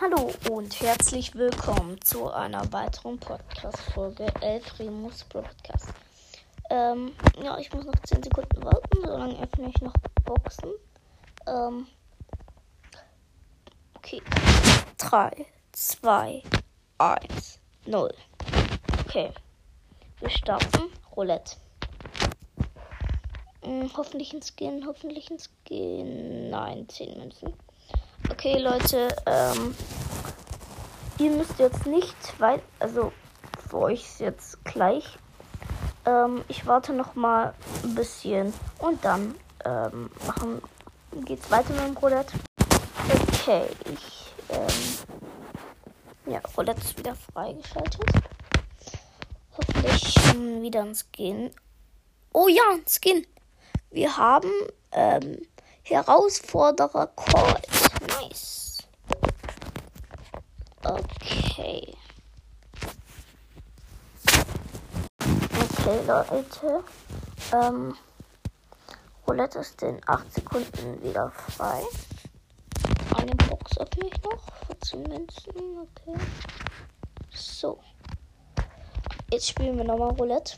Hallo und herzlich willkommen zu einer weiteren Podcast-Folge El Primus Podcast. Ähm, ja, ich muss noch 10 Sekunden warten, solange öffne ich noch Boxen. Ähm, okay. 3, 2, 1, 0. Okay. Wir starten. Roulette. Hm, hoffentlich ein Skin, hoffentlich ein Skin. Nein, 10 Münzen. Okay, Leute, ähm, ihr müsst jetzt nicht weit, also für euch jetzt gleich. Ähm, ich warte noch mal ein bisschen und dann ähm, machen geht's weiter mit dem Roulette. Okay, ich ähm, ja, Roulette ist wieder freigeschaltet. Hoffentlich wieder ein Skin. Oh ja, ein Skin. Wir haben ähm, Herausforderer Colt. Nice. Okay. Okay, Leute. Ähm, Roulette ist in 8 Sekunden wieder frei. Eine Box öffne ich noch. 14 Münzen. Okay. So. Jetzt spielen wir nochmal Roulette.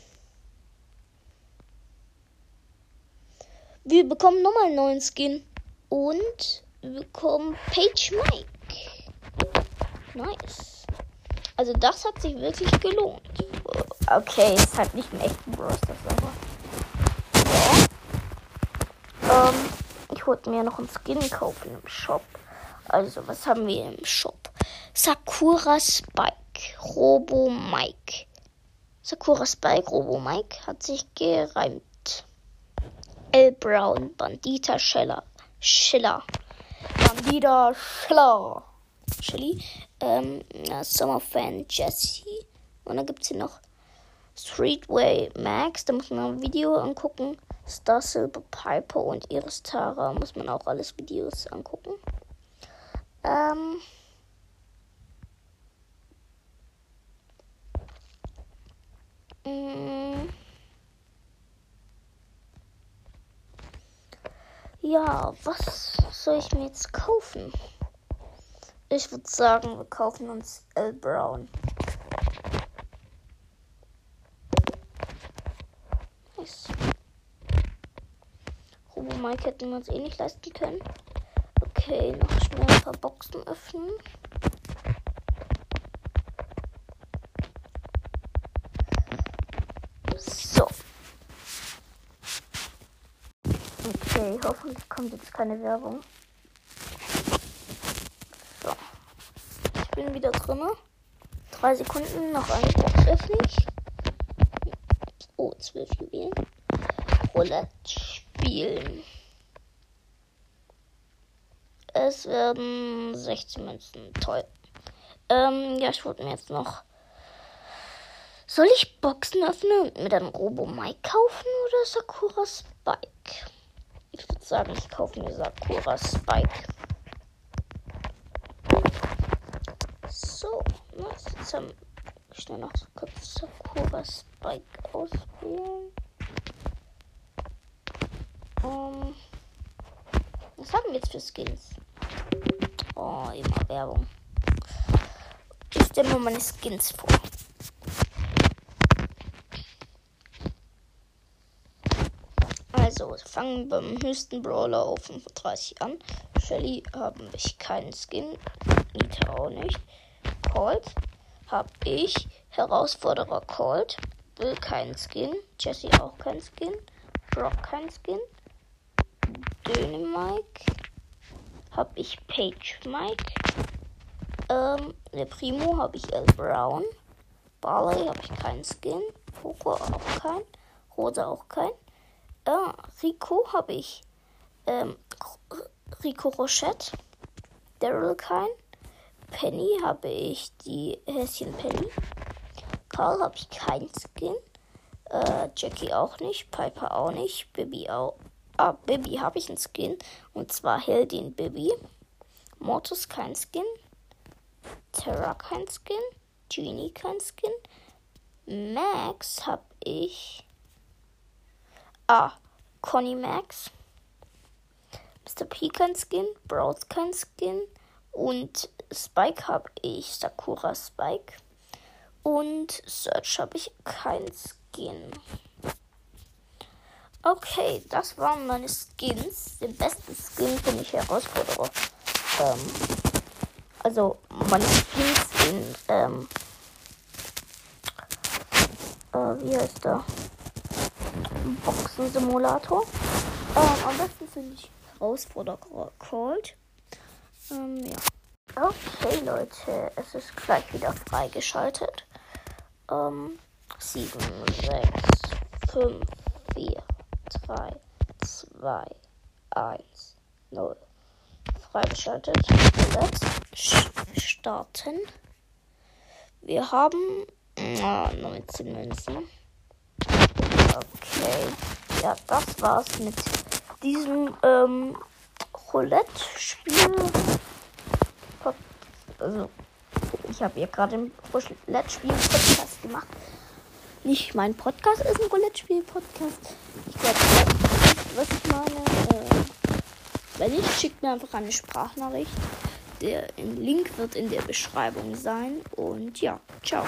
Wir bekommen nochmal einen neuen Skin. Und wir bekommen Page Mike. Nice. Also das hat sich wirklich gelohnt. Okay, ist halt nicht ein echten Bros, das aber. Ähm, ich wollte mir noch einen Skin kaufen im Shop. Also, was haben wir im Shop? Sakura Spike, Robo Mike. Sakura Spike, Robo Mike hat sich gereimt. L Brown, Bandita Scheller. Schiller. Bandita Schiller. Chili. Ähm, Fan Jesse. Und dann gibt es hier noch Streetway Max. Da muss man ein Video angucken. Star Silver Piper und Iris Tara. Muss man auch alles Videos angucken. Ähm. Mm. Ja, was soll ich mir jetzt kaufen? Ich würde sagen, wir kaufen uns L Brown. Nice. Robo Mike hätten wir uns eh nicht leisten können. Okay, noch schnell ein paar Boxen öffnen. Hoffentlich kommt jetzt keine Werbung. So. Ich bin wieder drin. Drei Sekunden, noch eine Box öffne. Oh, zwölf Juwelen. Roulette spielen. Es werden 16 Münzen. Toll. Ähm, ja, ich wollte mir jetzt noch. Soll ich Boxen öffnen und mir dann Robo Mike kaufen oder Sakura Spike? Ich würde sagen, ich kaufe mir Sakura Spike. So, nice. Jetzt haben schnell noch kurz Sakura Spike auswählen. Um, ähm, was haben wir jetzt für Skins? Oh, immer Werbung. Ich stelle mir meine Skins vor. Also, fangen beim höchsten Brawler auf 35 an. Shelly habe ich keinen Skin. Nita auch nicht. Colt habe ich. Herausforderer Colt. Will keinen Skin. Jesse auch keinen Skin. Brock keinen Skin. Dynamike habe ich Page Mike. Ähm, der Primo habe ich El Brown. Barley habe ich keinen Skin. Poco auch kein. Rosa auch kein. Ah, Rico habe ich. Ähm, Rico Rochette. Daryl kein. Penny habe ich die Häschen Penny. Karl habe ich kein Skin. Äh, Jackie auch nicht. Piper auch nicht. Bibi auch. Ah, Bibi habe ich einen Skin. Und zwar Heldin Bibi. Mortis kein Skin. Terra kein Skin. Genie kein Skin. Max habe ich. Ah, Conny Max. Mr. P kein Skin. Bros kein Skin. Und Spike habe ich Sakura Spike. Und Search habe ich kein Skin. Okay, das waren meine Skins. Den besten Skin finde ich Herausforderer. Ähm, also meine Skins in ähm, äh, wie heißt der? Boxen-Simulator. Ähm, am besten finde ich Herausforderer Cold. Ähm, ja. Okay, Leute, es ist gleich wieder freigeschaltet. Ähm, 7, 6, 5, 4, 3, 2, 1, 0. Freigeschaltet. Jetzt starten. Wir haben oh, 19 Münzen. Okay. Ja, das war's mit diesem ähm, Roulette-Spiel. Also, ich habe hier gerade ein Roulette-Spiel-Podcast gemacht. Nicht mein Podcast ist ein Roulette-Spiel-Podcast. Ich glaube, was ich meine. Äh, wenn nicht, schickt mir einfach eine Sprachnachricht. Der Link wird in der Beschreibung sein. Und ja, ciao.